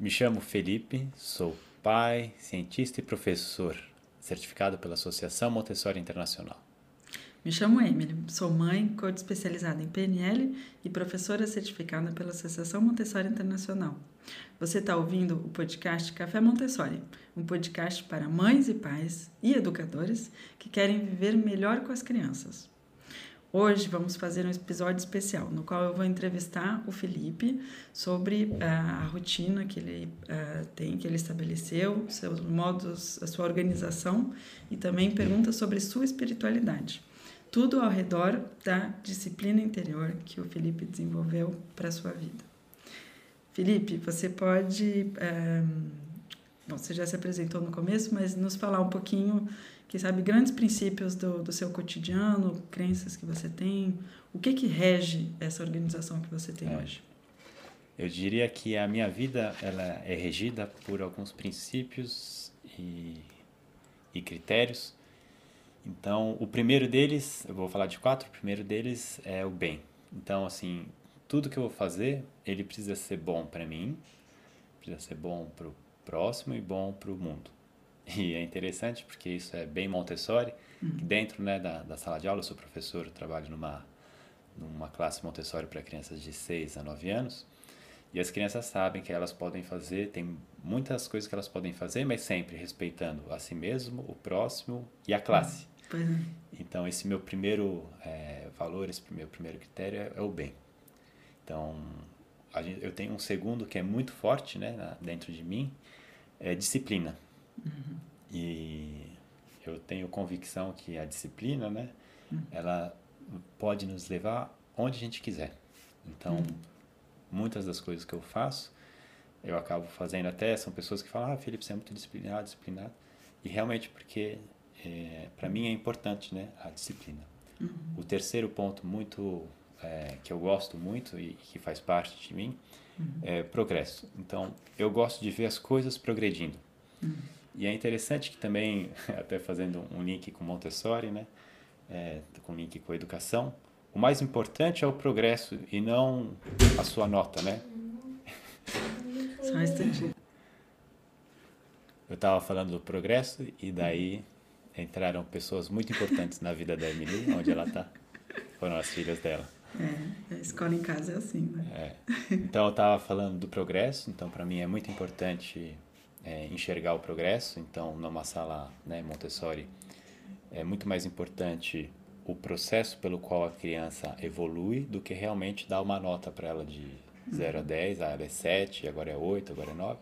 Me chamo Felipe, sou pai, cientista e professor, certificado pela Associação Montessori Internacional. Me chamo Emily, sou mãe, coach especializada em PNL e professora certificada pela Associação Montessori Internacional. Você está ouvindo o podcast Café Montessori, um podcast para mães e pais e educadores que querem viver melhor com as crianças. Hoje vamos fazer um episódio especial no qual eu vou entrevistar o Felipe sobre uh, a rotina que ele uh, tem, que ele estabeleceu, seus modos, a sua organização e também perguntas sobre sua espiritualidade. Tudo ao redor da disciplina interior que o Felipe desenvolveu para sua vida. Felipe, você pode. Eh, bom, você já se apresentou no começo, mas nos falar um pouquinho quem sabe, grandes princípios do, do seu cotidiano, crenças que você tem. O que que rege essa organização que você tem é. hoje? Eu diria que a minha vida ela é regida por alguns princípios e, e critérios. Então, o primeiro deles, eu vou falar de quatro, o primeiro deles é o bem. Então, assim, tudo que eu vou fazer, ele precisa ser bom para mim, precisa ser bom para o próximo e bom para o mundo. E é interessante porque isso é bem Montessori. Uhum. Dentro né, da, da sala de aula, eu sou professor, eu trabalho numa, numa classe Montessori para crianças de 6 a 9 anos. E as crianças sabem que elas podem fazer, tem muitas coisas que elas podem fazer, mas sempre respeitando a si mesmo, o próximo e a classe. Uhum. Então, esse meu primeiro é, valor, esse meu primeiro critério é, é o bem. Então, gente, eu tenho um segundo que é muito forte né, dentro de mim, é disciplina. Uhum. E eu tenho convicção que a disciplina, né, uhum. ela pode nos levar onde a gente quiser. Então, uhum. muitas das coisas que eu faço, eu acabo fazendo até, são pessoas que falam, ah, Felipe, você é muito disciplinado, disciplinado. E realmente, porque é, para mim é importante, né, a disciplina. Uhum. O terceiro ponto muito é, que eu gosto muito e que faz parte de mim uhum. é progresso. Então, eu gosto de ver as coisas progredindo. Uhum. E é interessante que também, até fazendo um link com Montessori, né? É, com link com a educação, o mais importante é o progresso e não a sua nota, né? Só um instantinho. Eu estava falando do progresso e daí entraram pessoas muito importantes na vida da Emily, onde ela está. Foram as filhas dela. É, a escola em casa é assim, né? É. Então eu estava falando do progresso, então para mim é muito importante é, enxergar o progresso. Então, numa sala né, Montessori, é muito mais importante o processo pelo qual a criança evolui do que realmente dar uma nota para ela de 0 a 10, ah, ela é 7, agora é 8, agora é 9.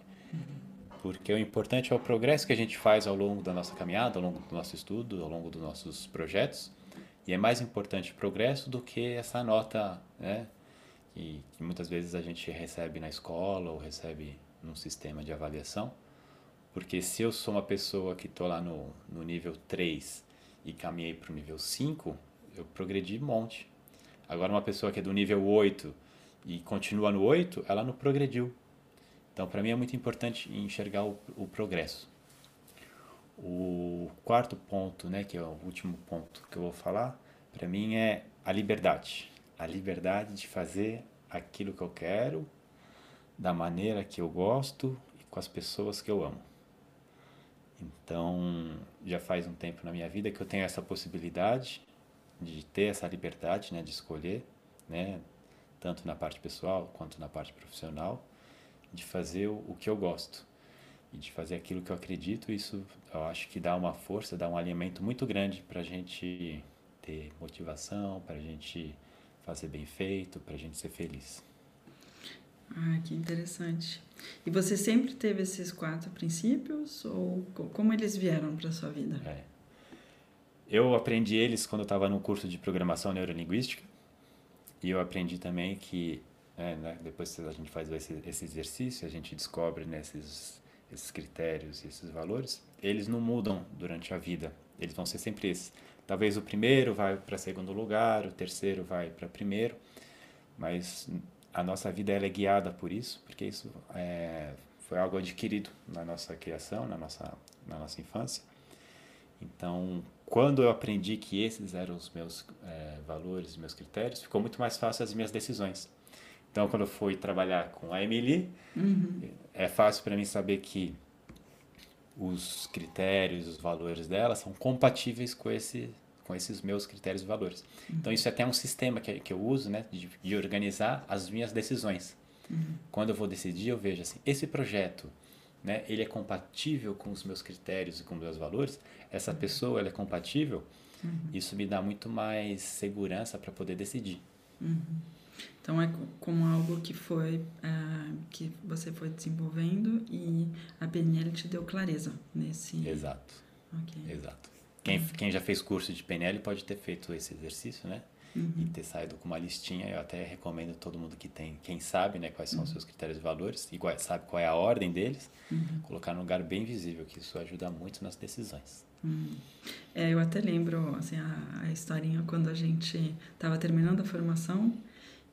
Porque o importante é o progresso que a gente faz ao longo da nossa caminhada, ao longo do nosso estudo, ao longo dos nossos projetos. E é mais importante o progresso do que essa nota, né? Que, que muitas vezes a gente recebe na escola ou recebe num sistema de avaliação. Porque se eu sou uma pessoa que estou lá no, no nível 3 e caminhei para o nível 5, eu progredi um monte. Agora, uma pessoa que é do nível 8 e continua no 8, ela não progrediu. Então, para mim é muito importante enxergar o, o, progresso. O quarto ponto, né, que é o último ponto que eu vou falar, para mim é a liberdade. A liberdade de fazer aquilo que eu quero, da maneira que eu gosto e com as pessoas que eu amo. Então, já faz um tempo na minha vida que eu tenho essa possibilidade de ter essa liberdade, né, de escolher, né, tanto na parte pessoal quanto na parte profissional, de fazer o, que eu gosto e de fazer aquilo que eu acredito. Isso eu acho que dá uma força, dá um alimento muito grande para a gente ter motivação, para a gente fazer bem feito, para a gente ser feliz. Ah, que interessante. E você sempre teve esses quatro princípios ou como eles vieram para sua vida? É. Eu aprendi eles quando eu estava no curso de programação neurolinguística e eu aprendi também que é, né, depois a gente faz esse, esse exercício, a gente descobre nesses né, esses critérios e esses valores, eles não mudam durante a vida. Eles vão ser sempre esses. Talvez o primeiro vai para segundo lugar, o terceiro vai para primeiro, mas a nossa vida é guiada por isso, porque isso é, foi algo adquirido na nossa criação, na nossa, na nossa infância. Então, quando eu aprendi que esses eram os meus é, valores, meus critérios, ficou muito mais fácil as minhas decisões. Então, quando eu fui trabalhar com a Emily, Uhum. é fácil para mim saber que os critérios, os valores dela são compatíveis com esse com esses meus critérios e valores. Então isso é até um sistema que, que eu uso, né, de, de organizar as minhas decisões. Quando eu vou decidir, eu vejo assim, esse projeto, né, ele é compatível com os meus critérios e com os meus valores. Essa pessoa, ela é compatível. Isso me dá muito mais segurança para poder decidir. Então é co- como algo que foi ah, que você foi desenvolvendo e a PNL te deu clareza nesse. Exato. Ok. Exato. Quem, quem já fez curso de PNL pode ter feito esse exercício, né? E ter saído com uma listinha. Eu até recomendo todo mundo que tem, quem sabe, né, quais são os seus critérios e valores, e qual- sabe qual é a ordem deles, colocar num lugar bem visível, que isso ajuda muito nas decisões. É, eu até lembro assim, a, a historinha quando a gente estava terminando a formação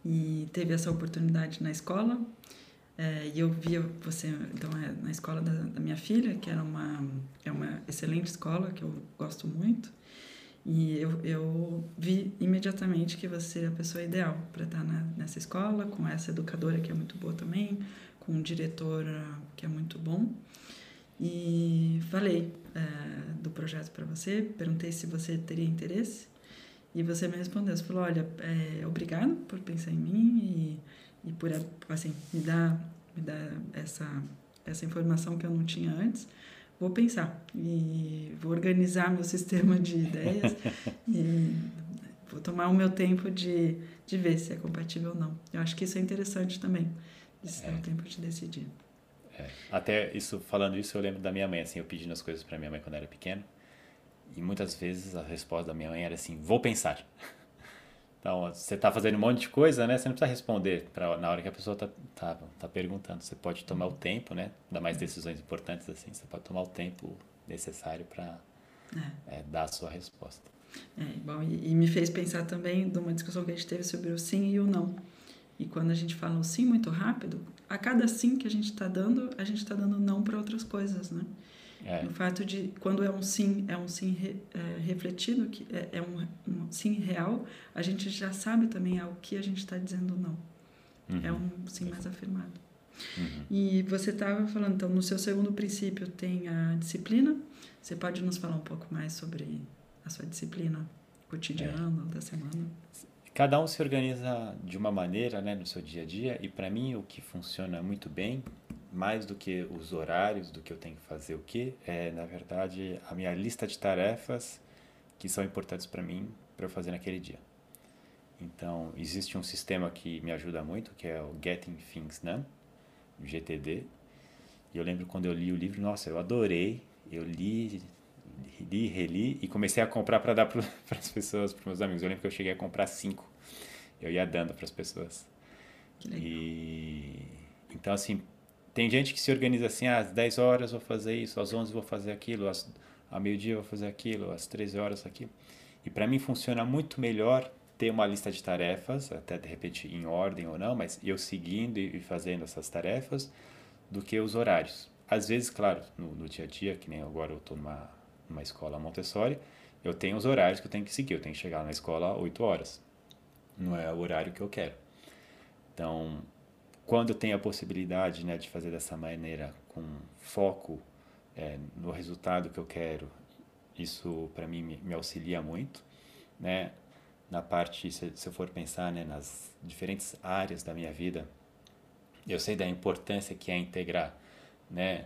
e teve essa oportunidade na escola. é, e eu via você, então, é, na escola da, da minha filha, que era uma, é uma excelente escola, que eu gosto muito. E eu, eu vi imediatamente que você é a pessoa ideal para estar na, nessa escola, com essa educadora que é muito boa também, com um diretor ah, que é muito bom. E falei eh, do projeto para você, perguntei se você teria interesse e você me respondeu. Você falou: Olha, é, obrigado por pensar em mim e, e por assim, me dar, me dar essa, essa informação que eu não tinha antes. Vou pensar e vou organizar meu sistema de ideias e vou tomar o meu tempo de, de ver se é compatível ou não. Eu acho que isso é interessante também, se dar o tempo de decidir. É. Até isso, falando isso, eu lembro da minha mãe, assim, eu pedindo as coisas para minha mãe quando era pequeno, e muitas vezes a resposta da minha mãe era assim, vou pensar. Então, você tá fazendo um monte de coisa, né? Você não precisa responder pra, na hora que a pessoa tá, tá, tá perguntando. Você pode tomar o tempo, né? Ainda mais decisões importantes assim, você pode tomar o tempo necessário para É. dar a sua resposta. É, bom, e, e me fez pensar também de uma discussão que a gente teve sobre o sim e o não. E quando a gente fala o sim muito rápido, a cada sim que a gente está dando, a gente está dando não para outras coisas, né? É, O fato de, quando é um sim, é um sim re- é, refletido, que é, é um, um sim real, a gente já sabe também ao que a gente está dizendo não. É um sim mais afirmado. Uhum. E você estava falando, então, no seu segundo princípio tem a disciplina. Você pode nos falar um pouco mais sobre a sua disciplina cotidiana, da semana? Cada um se organiza de uma maneira, né, no seu dia a dia, e para mim o que funciona muito bem, mais do que os horários, do que eu tenho que fazer o quê, é, na verdade, a minha lista de tarefas que são importantes para mim para eu fazer naquele dia. Então, existe um sistema que me ajuda muito, que é o Getting Things Done, GTD. E eu lembro quando eu li o livro, nossa, eu adorei. Eu li, li, reli e comecei a comprar para dar para as pessoas, para meus amigos. Eu lembro que eu cheguei a comprar cinco. Eu ia dando para as pessoas. Que legal. E então assim, tem gente que se organiza assim, ah, às 10 horas vou fazer isso, às 11 vou fazer aquilo, às ao meio-dia vou fazer aquilo, às 13 horas aquilo. E para mim funciona muito melhor ter uma lista de tarefas, até de repente em ordem ou não, mas eu seguindo e fazendo essas tarefas, do que os horários. Às vezes, claro, no, no dia a dia, que nem agora eu estou numa, numa escola Montessori, eu tenho os horários que eu tenho que seguir. Eu tenho que chegar na escola às 8 horas. Não é o horário que eu quero. Então, quando eu tenho a possibilidade né, de fazer dessa maneira, com foco é, no resultado que eu quero, isso para mim me, me auxilia muito. Né? Na parte, se, se eu for pensar né, nas diferentes áreas da minha vida, eu sei da importância que é integrar né,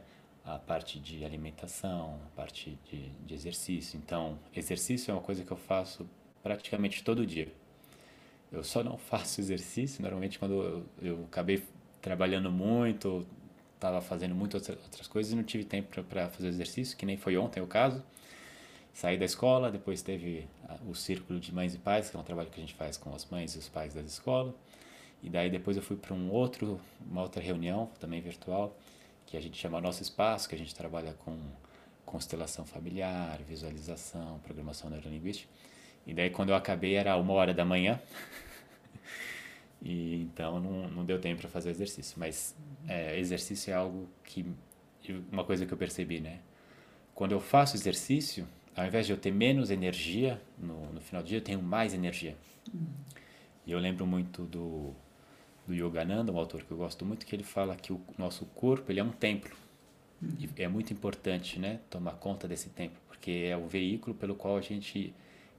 a parte de alimentação, a parte de, de exercício. Então, exercício é uma coisa que eu faço praticamente todo dia. Eu só não faço exercício, normalmente quando eu, eu acabei trabalhando muito, estava fazendo muitas outras coisas e não tive tempo para fazer exercício, que nem foi ontem o caso. Saí da escola, depois teve o Círculo de Mães e Pais, que é um trabalho que a gente faz com as mães e os pais das escolas. E daí depois eu fui para um outro, uma outra reunião, também virtual, que a gente chama Nosso Espaço, que a gente trabalha com constelação familiar, visualização, programação neurolinguística. E daí quando eu acabei era uma hora da manhã. e então não, não deu tempo para fazer exercício. Mas é, exercício é algo que uma coisa que eu percebi, né? Quando eu faço exercício, ao invés de eu ter menos energia no, no final do dia, eu tenho mais energia. E eu lembro muito do do Yogananda, um autor que eu gosto muito, que ele fala que o nosso corpo ele é um templo. E é muito importante né, tomar conta desse templo, porque é o veículo pelo qual a gente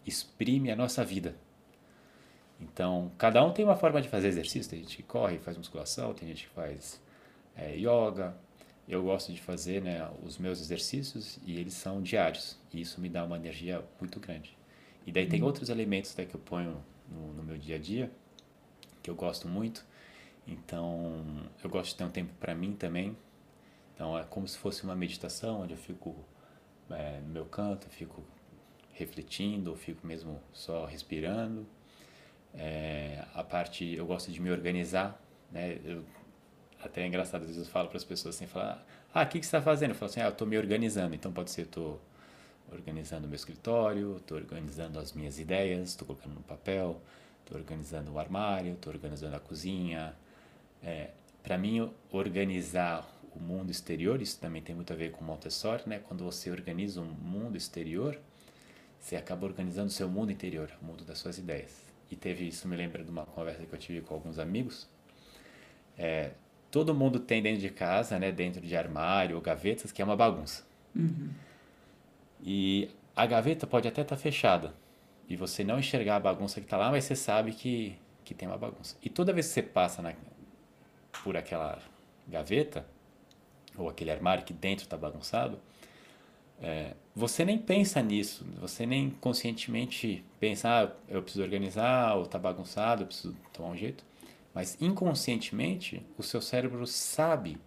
exprime a nossa vida. Então, cada um tem uma forma de fazer exercício. Tem gente que corre, faz musculação, tem gente que faz é, yoga. Eu gosto de fazer né, os meus exercícios e eles são diários. E isso me dá uma energia muito grande. E daí tem uhum. outros elementos né, que eu ponho no, no meu dia a dia, que eu gosto muito. Então, eu gosto de ter um tempo para mim também. Então, é como se fosse uma meditação, onde eu fico é, no meu canto, fico refletindo, ou fico mesmo só respirando. É, a parte, eu gosto de me organizar, né? Eu, até é engraçado, às vezes eu falo para as pessoas assim, falar, ah, o que, que você está fazendo? Eu falo assim, ah, eu estou me organizando. Então, pode ser, estou organizando o meu escritório, estou organizando as minhas ideias, estou colocando no papel, estou organizando o armário, estou organizando a cozinha. É, para mim, organizar o mundo exterior, isso também tem muito a ver com Montessori, né? Quando você organiza um mundo exterior, você acaba organizando o seu mundo interior, o mundo das suas ideias. E teve isso, me lembra de uma conversa que eu tive com alguns amigos. É, todo mundo tem dentro de casa, né, dentro de armário ou gavetas, que é uma bagunça. Uhum. E a gaveta pode até estar tá fechada e você não enxergar a bagunça que está lá, mas você sabe que, que tem uma bagunça. E toda vez que você passa na, por aquela gaveta ou aquele armário que dentro está bagunçado, é, você nem pensa nisso, você nem conscientemente pensa, ah, eu preciso organizar, ou está bagunçado, eu preciso tomar um jeito. Mas inconscientemente, o seu cérebro sabe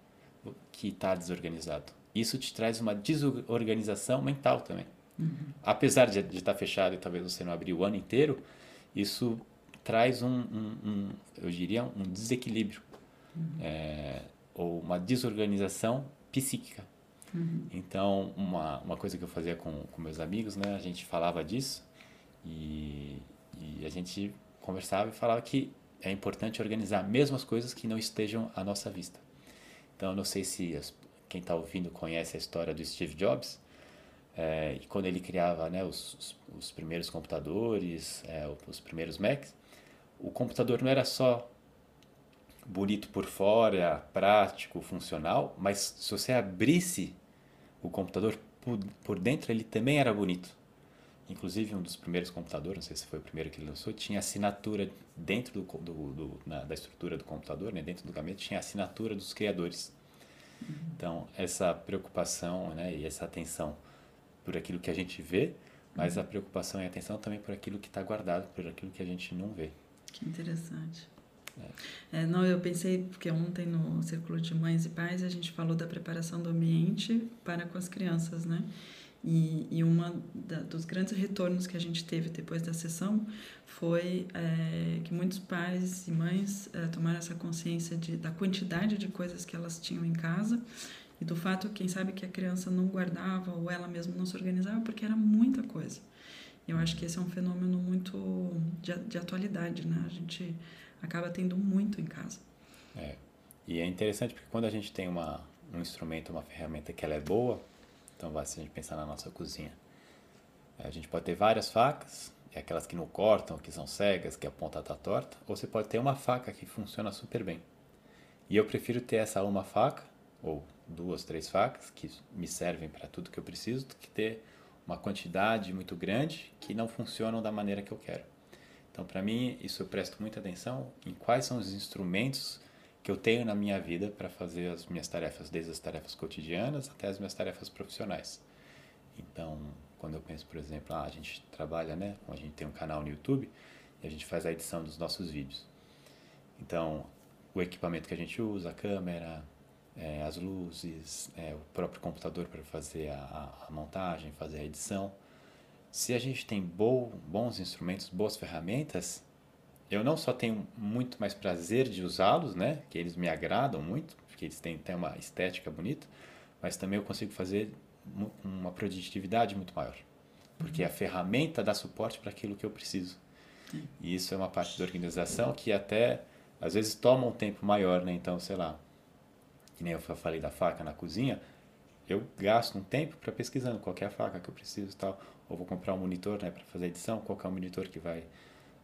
que está desorganizado. Isso te traz uma desorganização mental também. Uhum. Apesar de, estar tá fechado e talvez você não abrir o ano inteiro, isso traz um, um, um eu diria, um desequilíbrio. É, ou uma desorganização psíquica. Uhum. Então, uma, uma coisa que eu fazia com, com meus amigos, né, a gente falava disso e, e a gente conversava e falava que é importante organizar mesmo as coisas que não estejam à nossa vista. Então, não sei se as, quem está ouvindo conhece a história do Steve Jobs, é, e quando ele criava né, os, os, os primeiros computadores, é, os primeiros Macs, o computador não era só bonito por fora, prático, funcional, mas se você abrisse o computador por, por dentro, ele também era bonito. Inclusive, um dos primeiros computadores, não sei se foi o primeiro que ele lançou, tinha assinatura dentro do, do, do na, da estrutura do computador, né, dentro do gabinete, tinha assinatura dos criadores. Uhum. Então, essa preocupação né, e essa atenção por aquilo que a gente vê, mas uhum. a preocupação e a atenção também por aquilo que está guardado, por aquilo que a gente não vê. Que interessante. É. Não, eu pensei, porque ontem no Círculo de Mães e Pais a gente falou da preparação do ambiente para com as crianças, né? E, e uma dos grandes retornos que a gente teve depois da sessão foi é, que muitos pais e mães é, tomaram essa consciência de, da quantidade de coisas que elas tinham em casa e do fato, quem sabe, que a criança não guardava ou ela mesma não se organizava porque era muita coisa. Eu acho que esse é um fenômeno muito de, de atualidade, né? A gente acaba tendo muito em casa. É. E é interessante porque quando a gente tem uma, um instrumento, uma ferramenta que ela é boa, então vai se a gente pensar na nossa cozinha, a gente pode ter várias facas, é aquelas que não cortam, que são cegas, que a ponta está torta, ou você pode ter uma faca que funciona super bem. E eu prefiro ter essa uma faca, ou duas, três facas, que me servem para tudo que eu preciso, do que ter uma quantidade muito grande que não funcionam da maneira que eu quero. Então, para mim, isso eu presto muita atenção em quais são os instrumentos que eu tenho na minha vida para fazer as minhas tarefas, desde as tarefas cotidianas até as minhas tarefas profissionais. Então, quando eu penso, por exemplo, ah, a gente trabalha, né? A gente tem um canal no YouTube e a gente faz a edição dos nossos vídeos. Então, o equipamento que a gente usa, a câmera, é, as luzes, é, o próprio computador para fazer a, a, montagem, fazer a edição se a gente tem bo bons instrumentos, boas ferramentas, eu não só tenho muito mais prazer de usá-los, né? Que eles me agradam muito, porque eles têm, têm uma estética bonita, mas também eu consigo fazer uma produtividade muito maior. Porque uhum. a ferramenta dá suporte para aquilo que eu preciso. E isso é uma parte da organização que até às vezes toma um tempo maior, né? Então, sei lá, que nem eu falei da faca na cozinha, eu gasto um tempo para pesquisando qual é a faca que eu preciso tal ou vou comprar um monitor né, para fazer edição, qual é o monitor que vai,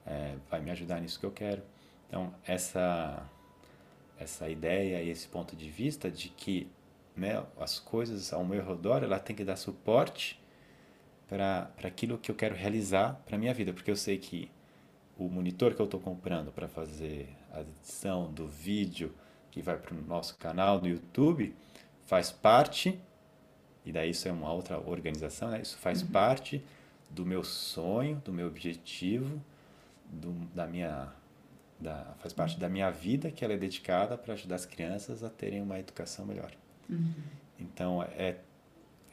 é, vai me ajudar nisso que eu quero. Então, essa, essa ideia e esse ponto de vista de que né, as coisas ao meu redor ela tem que dar suporte para aquilo que eu quero realizar para minha vida, porque eu sei que o monitor que eu estou comprando para fazer a edição do vídeo que vai para o nosso canal do YouTube faz parte e daí isso é uma outra organização, né? Isso faz uhum. parte do meu sonho, do meu objetivo, do, da minha da, faz parte uhum. da minha vida que ela é dedicada para ajudar as crianças a terem uma educação melhor. Uhum. Então é,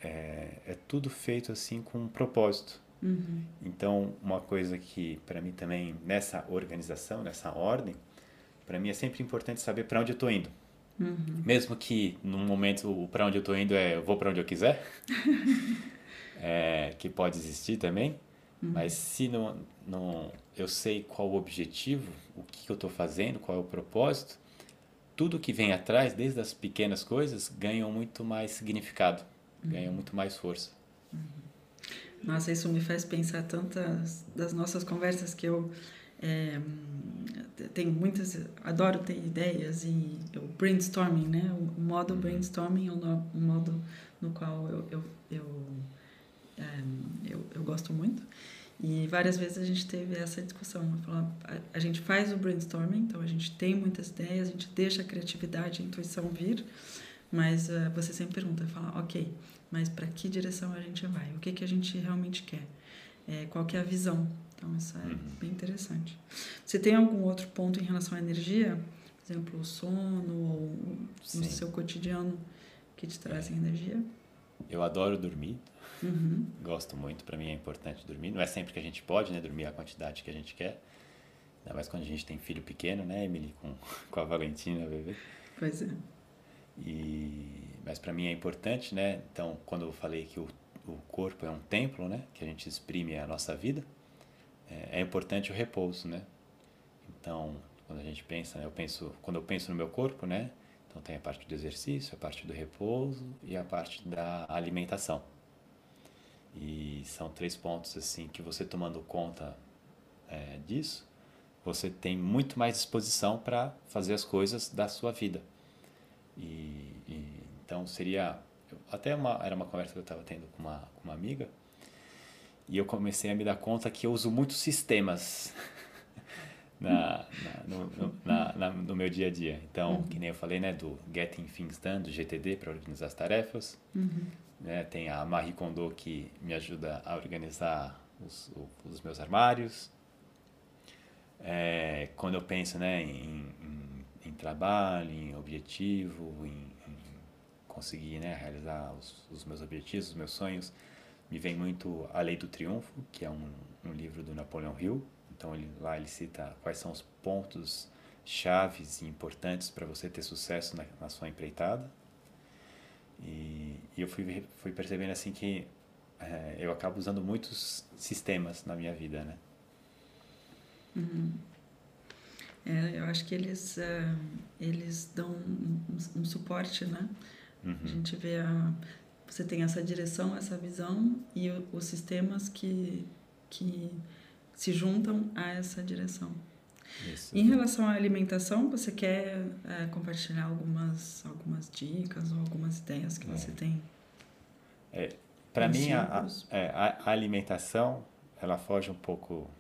é, é tudo feito assim com um propósito. Uhum. Então uma coisa que para mim também nessa organização, nessa ordem, para mim é sempre importante saber para onde eu estou indo. Uhum. Mesmo que no momento para onde eu estou indo é eu vou para onde eu quiser, é, que pode existir também. Uhum. Mas se não, não, eu sei qual o objetivo, o que eu estou fazendo, qual é o propósito, tudo que vem atrás, desde as pequenas coisas, ganham muito mais significado, uhum. ganham muito mais força. Uhum. Nossa, isso me faz pensar tantas das nossas conversas que eu é, tenho muitas, adoro ter ideias e o brainstorming, né? O modo uhum. brainstorming é o modo no qual eu, eu, eu, é, eu, eu, gosto muito. E várias vezes a gente teve essa discussão. A, gente faz o brainstorming, então a gente tem muitas ideias, a gente deixa a criatividade, a intuição vir, mas uh, você sempre pergunta, fala, ok, mas para que direção a gente vai? O que, que a gente realmente quer? É, qual que é a visão? Então, isso é uhum. bem interessante. Você tem algum outro ponto em relação à energia? Por exemplo, o sono ou no seu cotidiano que te trazem é. energia? Eu adoro dormir. Uhum. Gosto muito. Para mim é importante dormir. Não é sempre que a gente pode né, dormir a quantidade que a gente quer. Ainda mais quando a gente tem filho pequeno, né, Emily? Com, com a Valentina, bebê. Pois é. E, mas para mim é importante, né? Então, quando eu falei que o, o corpo é um templo, né? Que a gente exprime a nossa vida é, é importante o repouso, né? Então, quando a gente pensa, né, eu penso, quando eu penso no meu corpo, né? Então tem a parte do exercício, a parte do repouso e a parte da alimentação. E são três pontos assim que você tomando conta é, disso, você tem muito mais disposição para fazer as coisas da sua vida. E, e então seria até uma era uma conversa que eu estava tendo com uma com uma amiga e eu comecei a me dar conta que eu uso muitos sistemas na, na, no, na, na, no meu dia a dia. Então, uhum. que nem eu falei, né, do Getting Things Done, do GTD, para organizar as tarefas. Uhum. Né, tem a Marie Kondo, que me ajuda a organizar os, os meus armários. É, quando eu penso né, em, em, em trabalho, em objetivo, em, em conseguir né, realizar os, os meus objetivos, os meus sonhos, me vem muito A Lei do Triunfo, que é um, um livro do Napoleão Hill. Então ele, lá ele cita quais são os pontos chaves e importantes para você ter sucesso na, na sua empreitada. E, e, eu fui, fui percebendo assim que é, eu acabo usando muitos sistemas na minha vida, né? Uhum. É, eu acho que eles, uh, eles dão um, um, suporte, né? Uhum. A gente vê a, você tem essa direção, essa visão e os sistemas que, que se juntam a essa direção. Isso. Em relação à alimentação, você quer é, compartilhar algumas, algumas dicas ou algumas ideias que é. você tem? É, Para mim, a, é, a, a, alimentação, ela foge um pouco...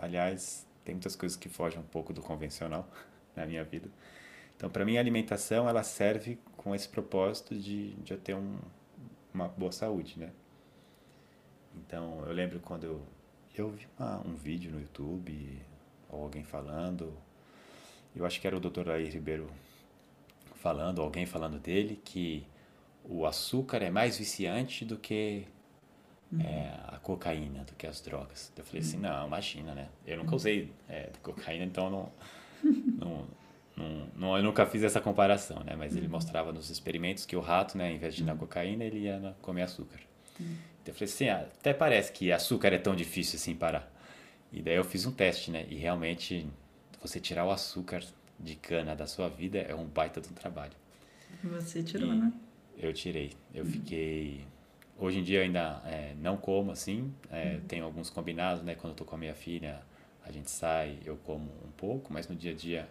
Aliás, tem muitas coisas que fogem um pouco do convencional na minha vida. Então, para mim, a alimentação, ela serve com esse propósito de, de eu ter um, uma boa saúde, né? Então, eu lembro quando eu, eu vi uma, um vídeo no YouTube, ou alguém falando, eu acho que era o Dr. Laí Ribeiro falando, alguém falando dele, que o açúcar é mais viciante do que uhum. é, a cocaína, do que as drogas. Eu falei assim, uhum. assim, não, imagina, né? Eu nunca uhum. usei é, cocaína, então não, não, não, não, eu nunca fiz essa comparação, né? Mas ele uhum. mostrava nos experimentos que o rato, né, em vez de ir na cocaína, ele ia comer açúcar. Uhum. Então eu falei assim, ah, até parece que açúcar é tão difícil assim parar. E daí eu fiz um teste, né? E realmente você tirar o açúcar de cana da sua vida é um baita de um trabalho. Você tirou, e né? Eu tirei. Eu uhum. fiquei. Hoje em dia eu ainda é, não como assim. É, uhum. Tenho alguns combinados, né? Quando eu tô com a minha filha, a gente sai, eu como um pouco, mas no dia a dia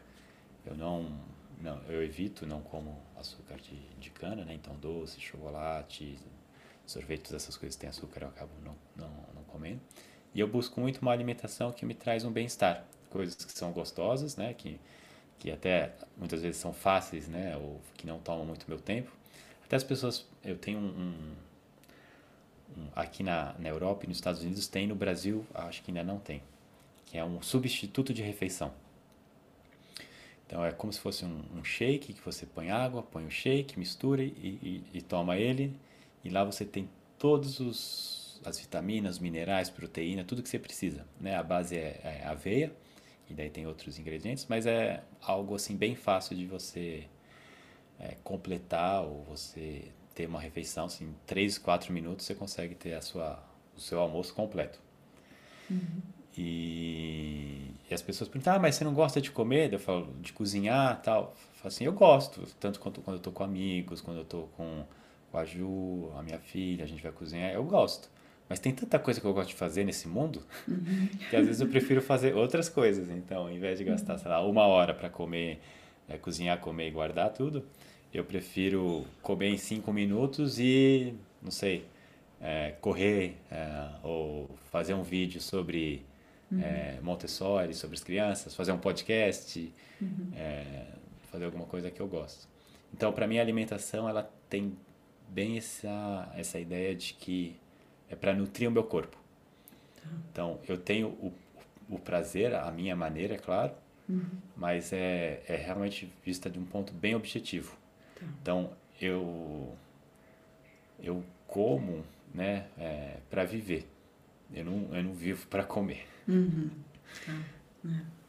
eu não não, eu evito, não como açúcar de, de cana, né? Então doce, chocolate, sorvete, todas essas coisas que têm açúcar eu acabo não, não, não comendo. E eu busco muito uma alimentação que me traz um bem-estar, coisas que são gostosas, né? Que, que até muitas vezes são fáceis, né? Ou que não tomam muito meu tempo. Até as pessoas, eu tenho um, um aqui na, na Europa e nos Estados Unidos tem, no Brasil acho que ainda não tem, que é um substituto de refeição. Então é como se fosse um, um shake que você põe água, põe o shake, mistura e, e, e toma ele. E lá você tem todos os as vitaminas, minerais, proteína, tudo que você precisa. Né? A base é, é aveia e daí tem outros ingredientes, mas é algo assim bem fácil de você é, completar ou você ter uma refeição assim, em 3, 4 minutos você consegue ter a sua, o seu almoço completo. Uhum. E, e, as pessoas perguntam, ah, mas você não gosta de comer? Eu falo, de cozinhar tal. Eu falo assim, eu gosto, tanto quanto quando eu estou com amigos, quando eu estou com, com a Ju, a minha filha, a gente vai cozinhar, eu gosto. Mas tem tanta coisa que eu gosto de fazer nesse mundo uhum. que às vezes eu prefiro fazer outras coisas. Então, ao invés de gastar, sei lá, uma hora para comer, é, cozinhar, comer e guardar tudo, eu prefiro comer em cinco minutos e, não sei, é, correr é, ou fazer um vídeo sobre uhum. é, Montessori, sobre as crianças, fazer um podcast, uhum. é, fazer alguma coisa que eu gosto. Então, para mim, a alimentação ela tem bem essa, essa ideia de que é para nutrir o meu corpo. Tá. Então, eu tenho o, o prazer, a minha maneira, é claro, uhum. mas é, é realmente vista de um ponto bem objetivo. Tá. Então, eu, eu como né, é, para viver. Eu não, eu não vivo para comer. Uhum. Tá. É.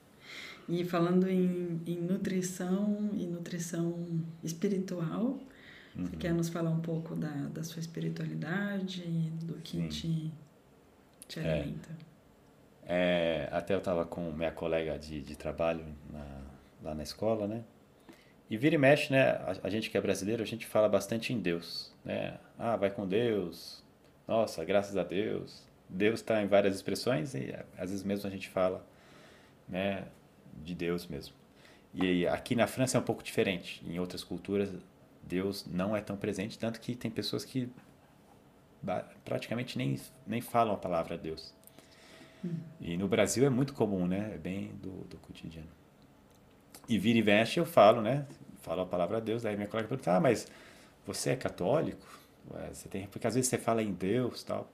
E falando em, em, nutrição e nutrição espiritual, uhum. você quer nos falar um pouco da, da sua espiritualidade e do que te, te é. alimenta? É, até eu estava com minha colega de, de trabalho na, lá na escola, né? E vira e mexe, né? A, a, gente que é brasileiro, a gente fala bastante em Deus, né? Ah, vai com Deus. Nossa, graças a Deus. Deus está em várias expressões e às vezes mesmo a gente fala né, de Deus mesmo. E aqui na França é um pouco diferente. Em outras culturas, Deus não é tão presente, tanto que tem pessoas que praticamente nem, nem falam a palavra Deus. Hum. E no Brasil é muito comum, né? É bem do, do cotidiano. E vira e veste eu falo, né? Falo a palavra Deus, aí minha colega pergunta, ah, mas você é católico? Você tem... Porque às vezes você fala em Deus tal.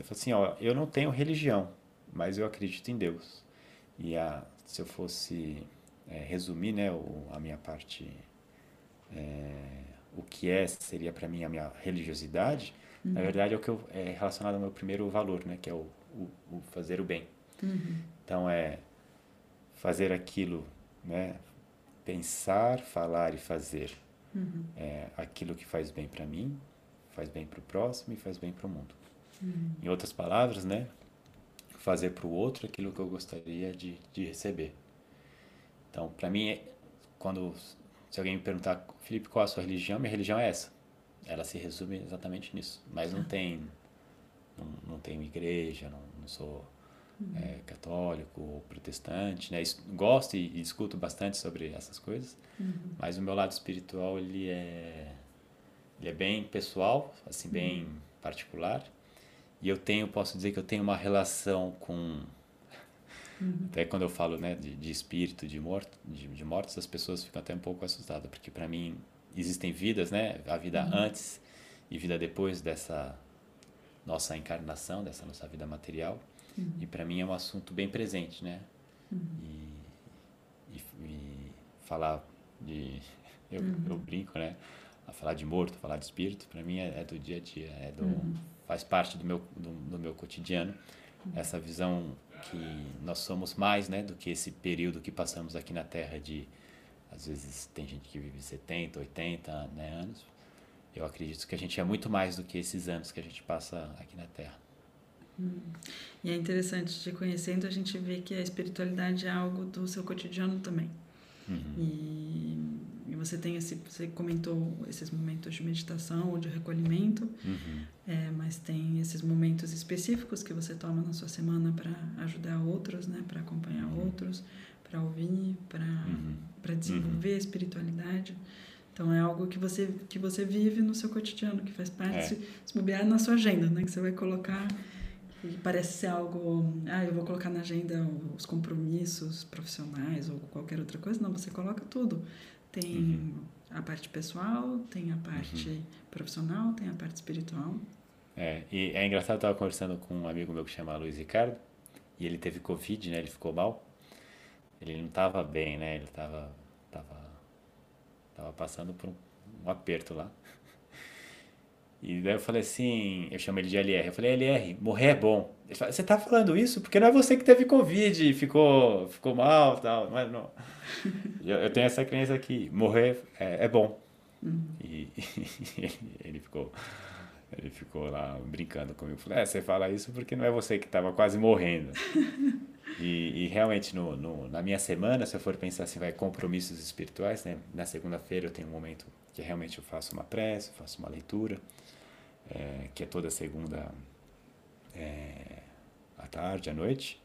Eu falei assim, ó, eu não tenho religião, mas eu acredito em Deus. E a, se eu fosse é, resumir, né, o, a minha parte, é, o que é seria para mim a minha religiosidade, uhum. na verdade é o que eu, é relacionado ao meu primeiro valor, né, que é o, o, o fazer o bem. Uhum. Então é fazer aquilo, né, pensar, falar e fazer uhum. é, aquilo que faz bem para mim, faz bem para o próximo e faz bem para o mundo. Em outras palavras, né? Fazer para o outro aquilo que eu gostaria de, de receber. Então, para mim, quando se alguém me perguntar, Felipe, qual a sua religião? Minha religião é essa. Ela se resume exatamente nisso. Mas não tem, não, não tenho igreja, não, não sou uhum. é, católico ou protestante, né? Gosto e, e, discuto bastante sobre essas coisas. Uhum. Mas o meu lado espiritual ele é, ele é bem pessoal, assim bem uhum. particular. E eu tenho, posso dizer que eu tenho uma relação com. Uhum. Até quando eu falo né, de, de espírito, de, morto, de, de mortos, as pessoas ficam até um pouco assustadas, porque para mim existem vidas, né? A vida uhum. antes e vida depois dessa nossa encarnação, dessa nossa vida material. Uhum. E para mim é um assunto bem presente, né? Uhum. E, e, e, falar de. Eu, eu uhum. brinco, né? A falar de morto, falar de espírito, para mim é, é, do dia a dia, é do faz parte do meu, do, do meu cotidiano, essa visão que nós somos mais né, do que esse período que passamos aqui na Terra de, às vezes tem gente que vive 70, 80 né, anos, eu acredito que a gente é muito mais do que esses anos que a gente passa aqui na Terra. Hum. E é interessante, te conhecendo, a gente vê que a espiritualidade é algo do seu cotidiano também. Uhum. E você tem esse, você comentou esses momentos de meditação ou de recolhimento, uhum. é, mas tem esses momentos específicos que você toma na sua semana para ajudar outros, né, para acompanhar uhum. outros, para ouvir, para uhum. para desenvolver uhum. a espiritualidade. Então é algo que você que você vive no seu cotidiano, que faz parte é. se, se bobear na sua agenda, né? Que você vai colocar e parece ser algo, ah, eu vou colocar na agenda os compromissos profissionais ou qualquer outra coisa. Não, você coloca tudo. Tem uhum. a parte pessoal, tem a parte uhum. profissional, tem a parte espiritual. É, e é engraçado, eu estava conversando com um amigo meu que chama Luiz Ricardo, e ele teve Covid, né? Ele ficou mal. Ele não estava bem, né? Ele estava tava, tava passando por um, um aperto lá. E daí eu falei assim, eu chamo ele de LR. Eu falei, LR, morrer é bom. Ele falou, você tá falando isso porque não é você que teve Covid e ficou, ficou mal tal. Mas não. eu, eu tenho essa crença aqui, morrer é, é bom. Uhum. E, e, ele ficou ele ficou lá brincando comigo. Falei, é, você fala isso porque não é você que estava quase morrendo. e, e, realmente, no, no, na minha semana, se eu for pensar assim, vai compromissos espirituais, né? Na segunda-feira eu tenho um momento que realmente eu faço uma prece, faço uma leitura é, que é toda segunda é, à tarde, à noite.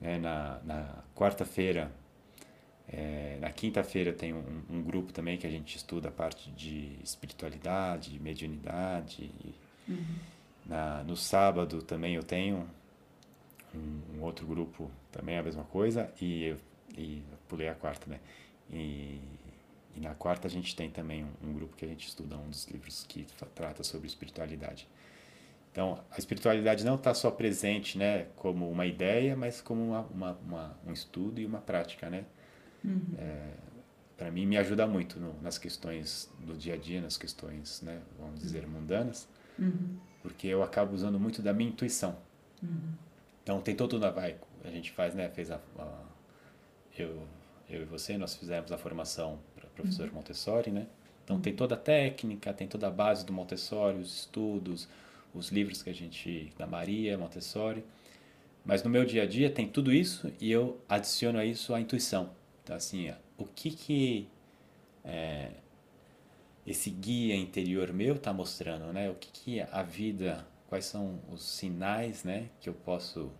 É, na na quarta-feira, é, na quinta-feira tem um, um, grupo também que a gente estuda a parte de espiritualidade, mediunidade. Uhum. Na, no sábado também eu tenho um, um, outro grupo também a mesma coisa e, e pulei a quarta, né? E, e na quarta a gente tem também um, um, grupo que a gente estuda um dos livros que trata sobre espiritualidade. Então, a espiritualidade não está só presente né, como uma ideia, mas como uma, uma, uma um estudo e uma prática. Né? Uhum. É, Para mim, me ajuda muito no, nas questões do dia a dia, nas questões, né, vamos dizer, mundanas, uhum. porque eu acabo usando muito da minha intuição. Uhum. Então, tem todo o vai, a gente faz, né, fez a, a eu, eu e você, nós fizemos a formação professor Montessori, né? Então tem toda a técnica, tem toda a base do Montessori, os estudos, os livros que a gente da Maria Montessori. Mas no meu dia a dia tem tudo isso e eu adiciono a isso a intuição. Então assim, o que que é, esse guia interior meu está mostrando, né? O que que a vida, quais são os sinais, né, que eu posso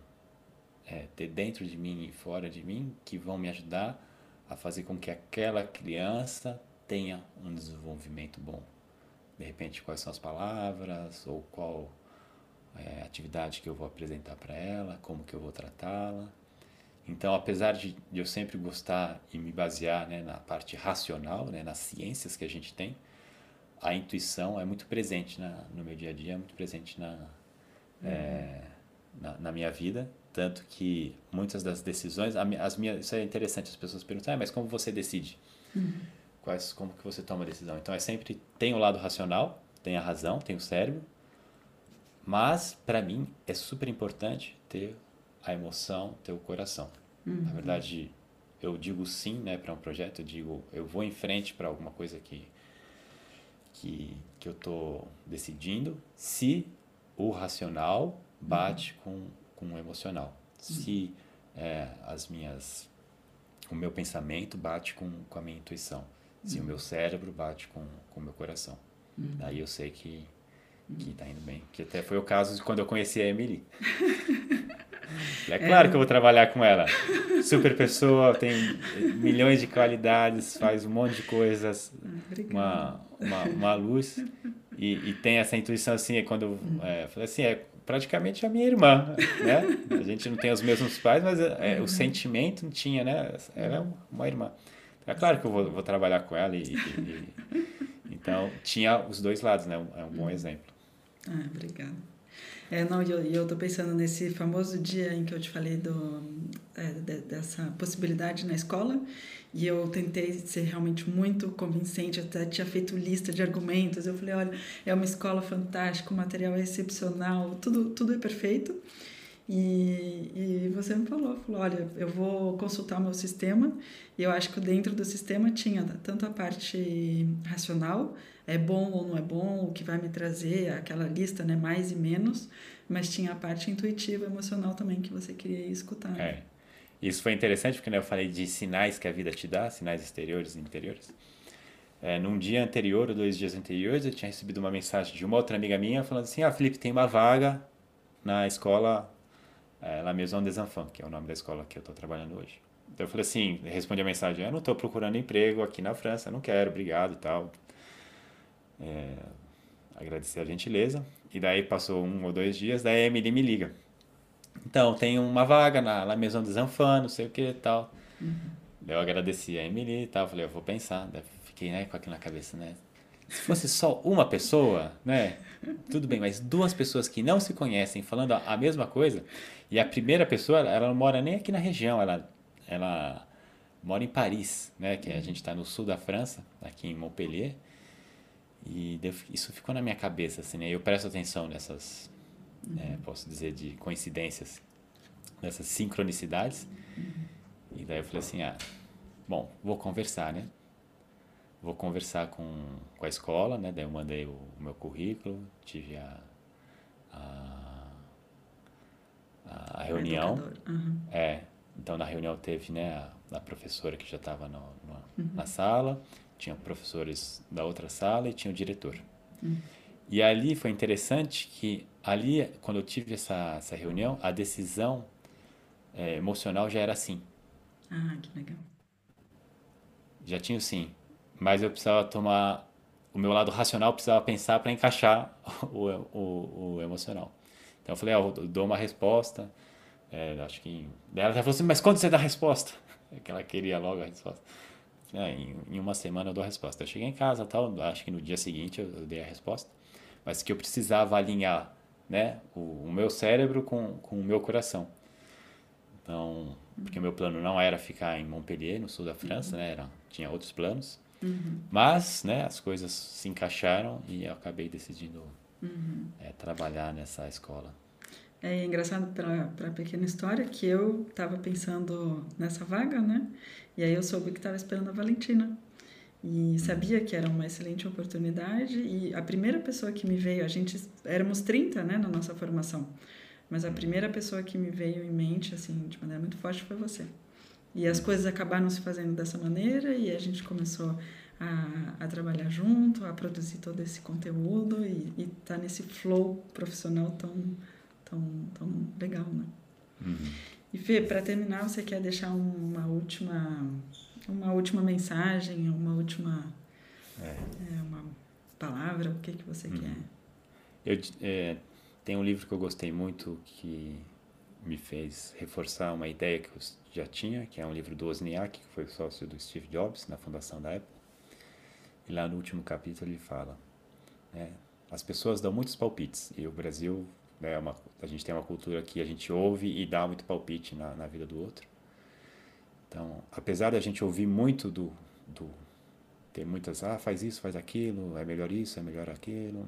é, ter dentro de mim e fora de mim que vão me ajudar a fazer com que aquela criança tenha um desenvolvimento bom. De repente, quais são as palavras ou qual é, atividade que eu vou apresentar para ela, como que eu vou tratá-la. Então, apesar de eu sempre gostar e me basear né, na parte racional, né, nas ciências que a gente tem, a intuição é muito presente na, no meu dia a dia, é muito presente na, uhum. é, na, na minha vida tanto que muitas das decisões, as minhas, isso é interessante, as pessoas perguntam, ah, mas como você decide? Uhum. Quais, como que você toma a decisão? Então é sempre, tem o lado racional, tem a razão, tem o cérebro, mas para mim é super importante ter a emoção, ter o coração. Uhum. Na verdade, eu digo sim, né, para um projeto, eu digo, eu vou em frente para alguma coisa que que que eu tô decidindo, se o racional bate uhum. com com o emocional. Se é, as minhas o meu pensamento bate com, com a minha intuição, se o meu cérebro bate com, com o meu coração. Uhum. Daí eu sei que que tá indo bem. Que até foi o caso de quando eu conheci a Emily. é claro é. que eu vou trabalhar com ela. Super pessoa, tem milhões de qualidades, faz um monte de coisas, uma, uma, uma luz. E, e tem essa intuição assim, é quando eu é, falei assim, é praticamente a minha irmã, né? A gente não tem os mesmos pais, mas é, o sentimento não tinha, né? Ela é uma irmã. É claro que eu vou, vou trabalhar com ela e, e, e, então tinha os dois lados, né? É um bom exemplo. Ah, obrigada. É, não, e eu, eu tô pensando nesse famoso dia em que eu te falei do, é, de, dessa possibilidade na escola e eu tentei ser realmente muito convincente, até tinha feito lista de argumentos. Eu falei, olha, é uma escola fantástica, o material é excepcional, tudo, tudo é perfeito. E, e você me falou, falou, olha, eu vou consultar o meu sistema e eu acho que dentro do sistema tinha tanto a parte racional, é bom ou não é bom, o que vai me trazer, aquela lista, né, mais e menos, mas tinha a parte intuitiva, emocional também que você queria escutar. É. Isso foi interessante porque né, eu falei de sinais que a vida te dá, sinais exteriores e interiores. É, num dia anterior, ou dois dias anteriores, eu tinha recebido uma mensagem de uma outra amiga minha falando assim: Ah, Felipe, tem uma vaga na escola é, La Maison des Enfants, que é o nome da escola que eu estou trabalhando hoje. Então eu falei assim, respondi a mensagem, eu não estou procurando emprego aqui na França, não quero, obrigado e tal. É, agradecer a gentileza. E daí passou um ou dois dias, daí a Emily me liga. Então, tem uma vaga na, na Maison des Enfants, não sei o que e tal. Uhum. Eu agradeci a Emily e tal, falei, eu vou pensar. Daí fiquei né, com aquilo na cabeça, né? Se fosse só uma pessoa, né? Tudo bem, mas duas pessoas que não se conhecem falando a, a mesma coisa, e a primeira pessoa, ela não mora nem aqui na região, ela, ela mora em Paris, né? Que a gente está no sul da França, aqui em Montpellier. E isso ficou na minha cabeça, assim, né? Eu presto atenção nessas, uhum. né, posso dizer, de coincidências, nessas sincronicidades. Uhum. E daí eu falei assim, ah, bom, vou conversar, né? Vou conversar com, com a escola, né? Daí eu mandei o, o meu currículo, tive a, a, a reunião. Uhum. É, então na reunião teve, né, a, a professora que já estava uhum. na sala, tinha professores da outra sala e tinha o diretor. Hum. E ali foi interessante que ali, quando eu tive essa, essa reunião, a decisão é, emocional já era assim. Ah, que legal. Já tinha o sim, mas eu precisava tomar o meu lado racional precisava pensar para encaixar o, o, o, emocional. Então eu falei, ah, eu dou uma resposta. É, acho que ela falou assim, mas quando você dá a resposta? É que ela queria logo a resposta. É, em, em, uma semana eu dou a resposta. Eu cheguei em casa, tal, acho que no dia seguinte eu, eu dei a resposta, mas que eu precisava alinhar né, o, o, meu cérebro com, com o meu coração. Então, porque o meu plano não era ficar em Montpellier, no sul da França, uhum. né, era, tinha outros planos, uhum. mas né, as coisas se encaixaram e eu acabei decidindo uhum. é, trabalhar nessa escola. É engraçado para a pequena história que eu estava pensando nessa vaga, né? E aí eu soube que estava esperando a Valentina. E sabia que era uma excelente oportunidade. E a primeira pessoa que me veio, a gente éramos 30 né, na nossa formação, mas a primeira pessoa que me veio em mente, assim, de maneira muito forte, foi você. E as coisas acabaram se fazendo dessa maneira e a gente começou a, a trabalhar junto, a produzir todo esse conteúdo e, e tá nesse flow profissional tão, tão, tão legal, né? Uhum. E Fê, para terminar, você quer deixar uma última, uma última mensagem, uma última é. É, uma palavra? O que que você uhum. quer? Eu é, tem um livro que eu gostei muito que me fez reforçar uma ideia que eu já tinha, que é um livro do Wozniak, que foi sócio do Steve Jobs na fundação da Apple. E lá no último capítulo ele fala, né, as pessoas dão muitos palpites e o Brasil né? Uma, a gente tem uma cultura que a gente ouve e dá muito palpite na, na vida do outro. Então, apesar da gente ouvir muito do, do ter muitas, ah, faz isso, faz aquilo, é melhor isso, é melhor aquilo.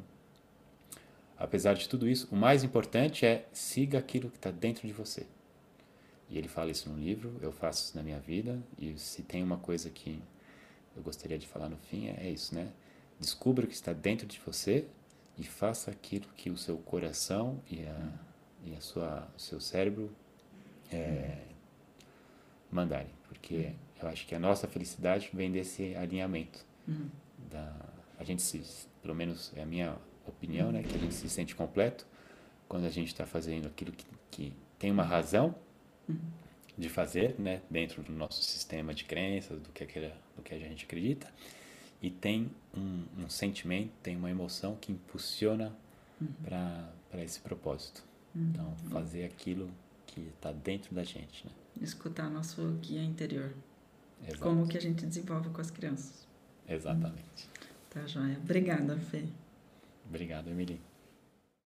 Apesar de tudo isso, o mais importante é siga aquilo que está dentro de você. E ele fala isso no livro, eu faço isso na minha vida, e se tem uma coisa que eu gostaria de falar no fim, é, é isso, né? Descubra o que está dentro de você e faça aquilo que o seu coração e, a, e a sua, o seu cérebro é, mandarem. Porque eu acho que a nossa felicidade vem desse alinhamento. Uhum. Da, a gente se, pelo menos é a minha opinião, né, que a gente se sente completo quando a gente está fazendo aquilo que, que tem uma razão uhum. de fazer, né, dentro do nosso sistema de crenças, do que, aquele, do que a gente acredita e tem um, um sentimento, tem uma emoção que impulsiona uhum. para esse propósito. Então, fazer aquilo que está dentro da gente. Né? Escutar nosso guia interior. Exato. Como que a gente desenvolve com as crianças. Exatamente. Tá, joia. Obrigada, Fê. Obrigado, Emily.